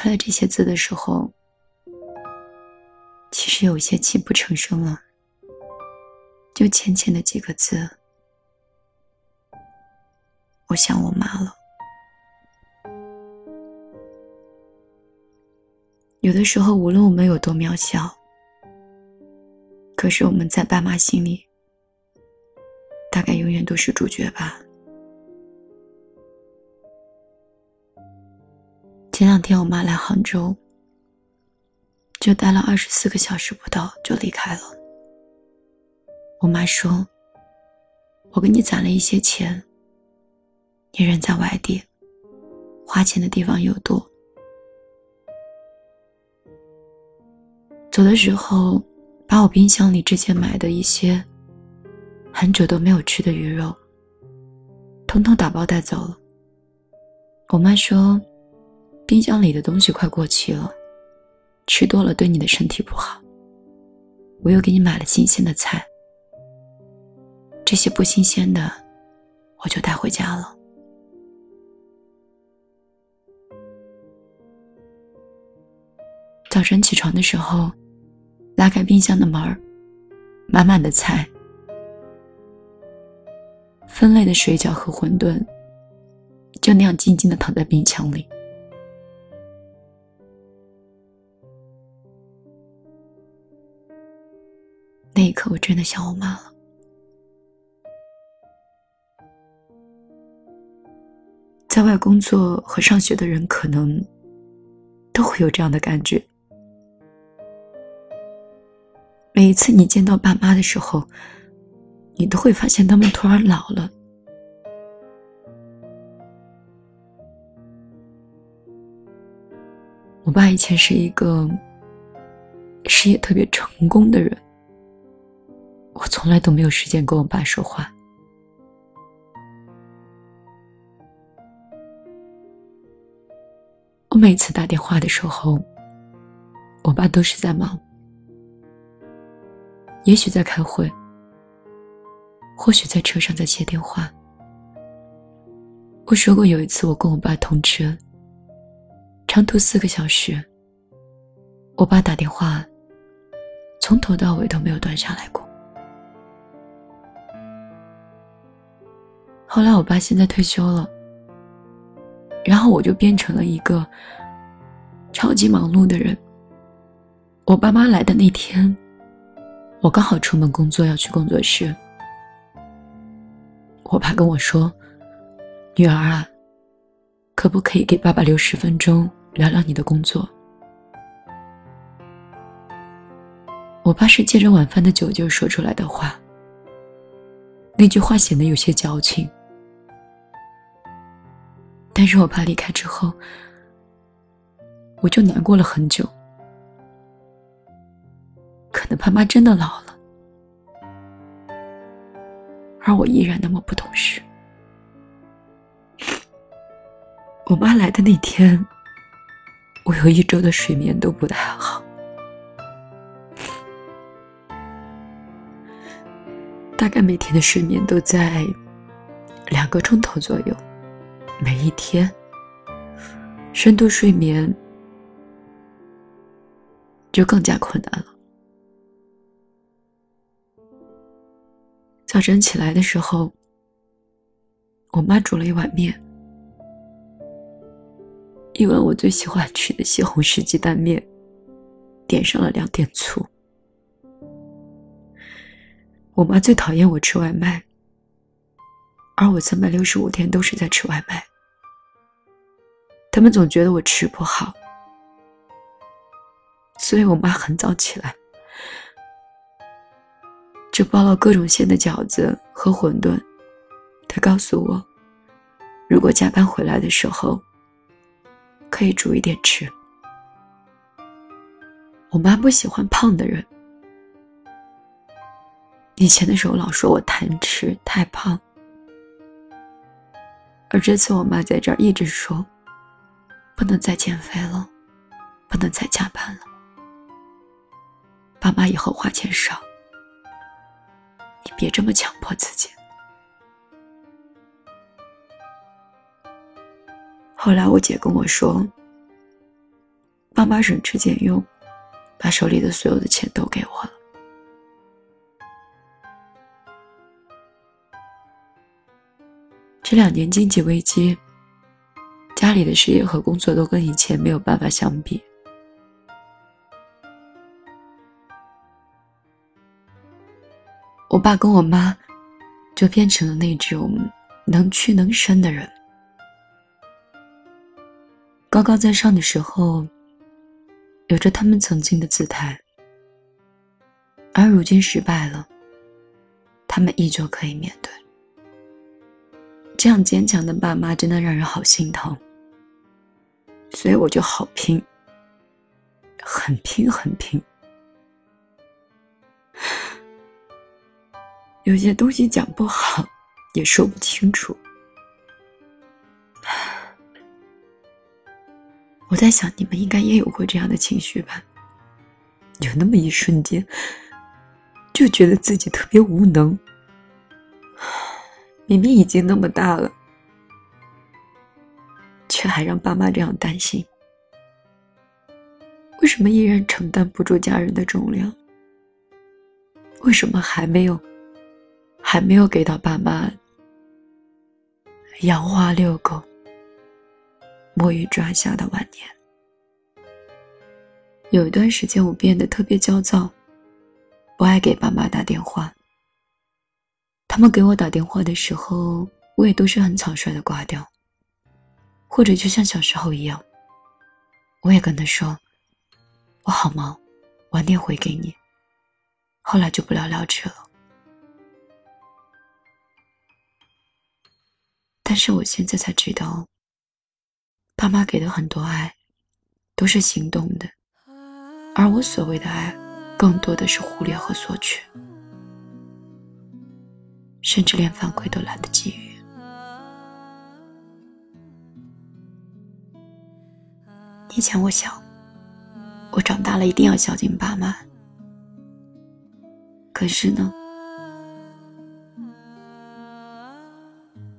出来这些字的时候，其实有些泣不成声了。就浅浅的几个字，我想我妈了。有的时候，无论我们有多渺小，可是我们在爸妈心里，大概永远都是主角吧。前两天我妈来杭州，就待了二十四个小时不到就离开了。我妈说：“我给你攒了一些钱，你人在外地，花钱的地方又多。走的时候，把我冰箱里之前买的一些很久都没有吃的鱼肉，通通打包带走了。”我妈说。冰箱里的东西快过期了，吃多了对你的身体不好。我又给你买了新鲜的菜，这些不新鲜的，我就带回家了。早晨起床的时候，拉开冰箱的门儿，满满的菜，分类的水饺和馄饨，就那样静静的躺在冰箱里。刻，我真的想我妈了。在外工作和上学的人，可能都会有这样的感觉。每一次你见到爸妈的时候，你都会发现他们突然老了。我爸以前是一个事业特别成功的人。我从来都没有时间跟我爸说话。我每次打电话的时候，我爸都是在忙，也许在开会，或许在车上在接电话。我说过有一次我跟我爸通车，长途四个小时，我爸打电话，从头到尾都没有断下来过。后来我爸现在退休了，然后我就变成了一个超级忙碌的人。我爸妈来的那天，我刚好出门工作要去工作室，我爸跟我说：“女儿啊，可不可以给爸爸留十分钟聊聊你的工作？”我爸是借着晚饭的酒劲说出来的话，那句话显得有些矫情。是我爸离开之后，我就难过了很久。可能爸妈真的老了，而我依然那么不懂事。我妈来的那天，我有一周的睡眠都不太好，大概每天的睡眠都在两个钟头左右。每一天，深度睡眠就更加困难了。早晨起来的时候，我妈煮了一碗面，一碗我最喜欢吃的西红柿鸡蛋面，点上了两点醋。我妈最讨厌我吃外卖，而我三百六十五天都是在吃外卖。他们总觉得我吃不好，所以我妈很早起来，就包了各种馅的饺子和馄饨。她告诉我，如果加班回来的时候，可以煮一点吃。我妈不喜欢胖的人，以前的时候老说我贪吃太胖，而这次我妈在这儿一直说。不能再减肥了，不能再加班了。爸妈以后花钱少，你别这么强迫自己。后来我姐跟我说，爸妈省吃俭用，把手里的所有的钱都给我了。这两年经济危机，家里的事业和工作都跟以前没有办法相比。我爸跟我妈就变成了那种能屈能伸的人。高高在上的时候，有着他们曾经的姿态，而如今失败了，他们依旧可以面对。这样坚强的爸妈真的让人好心疼，所以我就好拼，很拼很拼。有些东西讲不好，也说不清楚。我在想，你们应该也有过这样的情绪吧？有那么一瞬间，就觉得自己特别无能。明明已经那么大了，却还让爸妈这样担心。为什么依然承担不住家人的重量？为什么还没有，还没有给到爸妈养花遛狗？摸鱼抓虾的晚年，有一段时间我变得特别焦躁，不爱给爸妈打电话。他们给我打电话的时候，我也都是很草率的挂掉，或者就像小时候一样，我也跟他说：“我好忙，晚点回给你。”后来就不了了之了。但是我现在才知道。爸妈给的很多爱，都是行动的，而我所谓的爱，更多的是忽略和索取，甚至连反馈都懒得给予。以前我想，我长大了一定要孝敬爸妈，可是呢，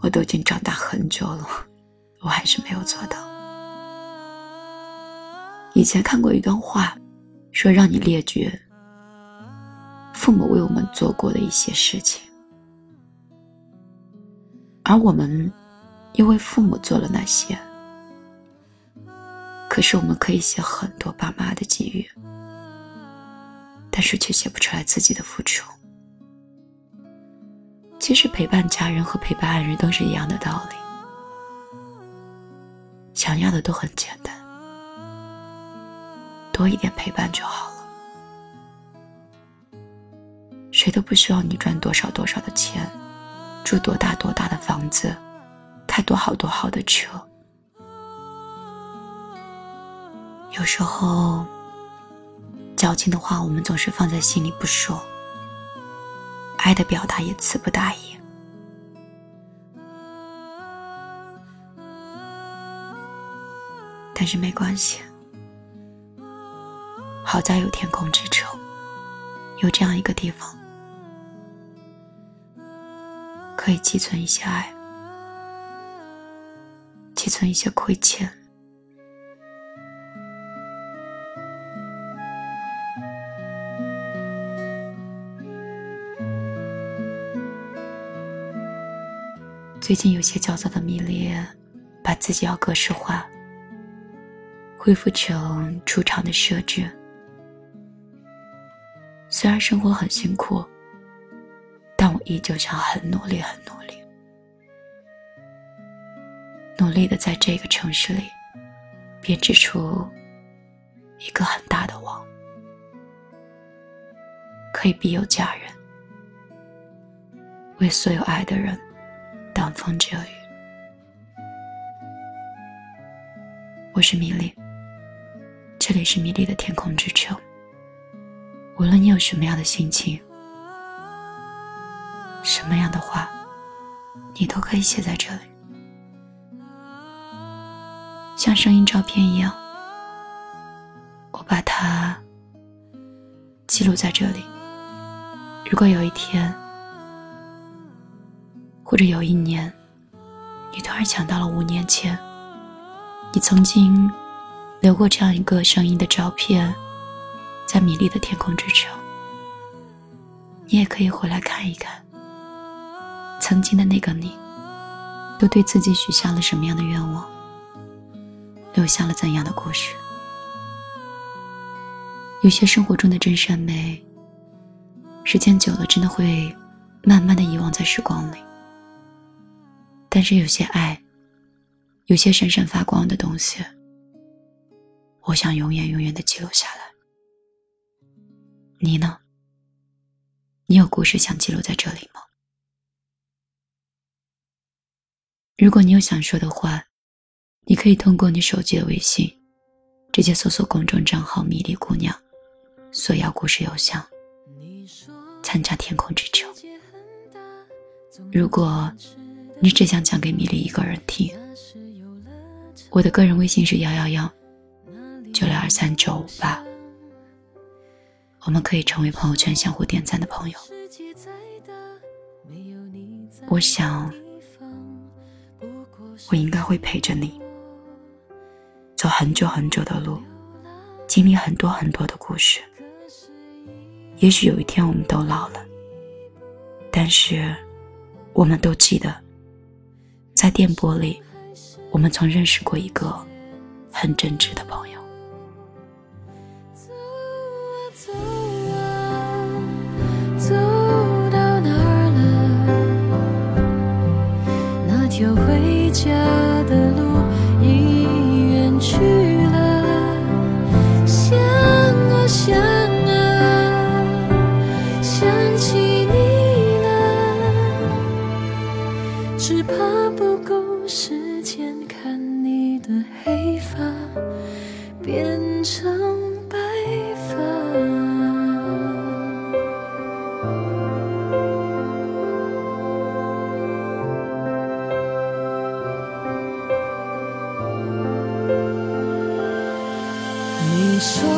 我都已经长大很久了，我还是没有做到。以前看过一段话，说让你列举父母为我们做过的一些事情，而我们又为父母做了那些。可是我们可以写很多爸妈的给予，但是却写不出来自己的付出。其实陪伴家人和陪伴爱人都是一样的道理，想要的都很简单。多一点陪伴就好了。谁都不需要你赚多少多少的钱，住多大多大的房子，开多好多好的车。有时候，矫情的话我们总是放在心里不说，爱的表达也词不达意。但是没关系。好在有天空之城，有这样一个地方，可以积存一些爱，积存一些亏欠。最近有些焦躁的迷恋，把自己要格式化，恢复成出厂的设置。虽然生活很辛苦，但我依旧想很努力，很努力，努力的在这个城市里编织出一个很大的网，可以庇佑家人，为所有爱的人挡风遮雨。我是米粒，这里是米粒的天空之城。无论你有什么样的心情，什么样的话，你都可以写在这里，像声音照片一样，我把它记录在这里。如果有一天，或者有一年，你突然想到了五年前，你曾经留过这样一个声音的照片，在米粒的天空之城。你也可以回来看一看，曾经的那个你，都对自己许下了什么样的愿望，留下了怎样的故事。有些生活中的真善美，时间久了真的会慢慢的遗忘在时光里。但是有些爱，有些闪闪发光的东西，我想永远永远的记录下来。你呢？你有故事想记录在这里吗？如果你有想说的话，你可以通过你手机的微信，直接搜索公众账号“米粒姑娘”。索要故事邮箱，参加天空之城。如果你只想讲给米粒一个人听，我的个人微信是幺幺幺九六二三九五八，我们可以成为朋友圈相互点赞的朋友。我想，我应该会陪着你，走很久很久的路，经历很多很多的故事。也许有一天我们都老了，但是我们都记得，在电波里，我们曾认识过一个很真挚的朋友。变成白发。你说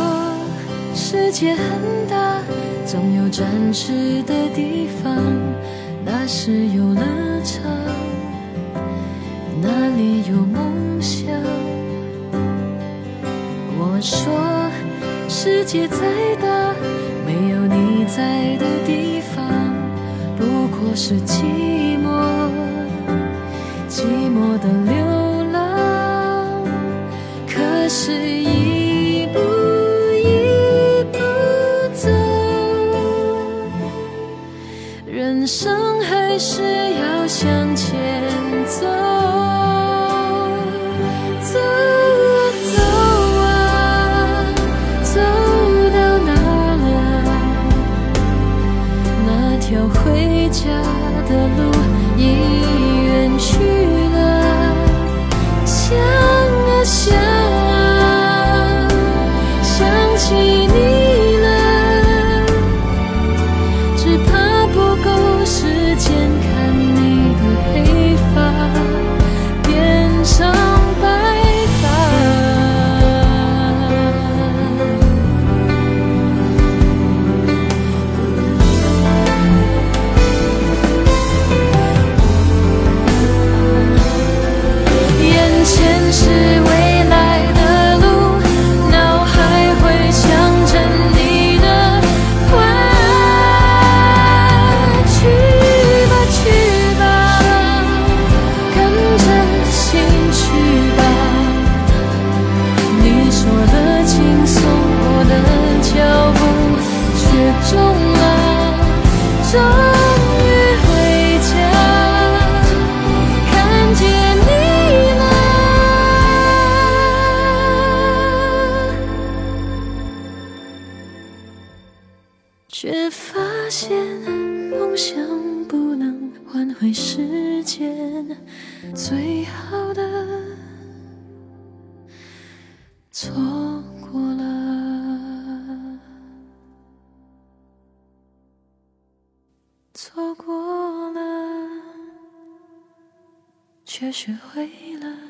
世界很大，总有展翅的地。说世界再大没有你在的地方不过是寂寞寂寞的流浪可是一步一步走。人生还是要向前走。发现梦想不能换回时间，最好的错过了，错过了，却学会了。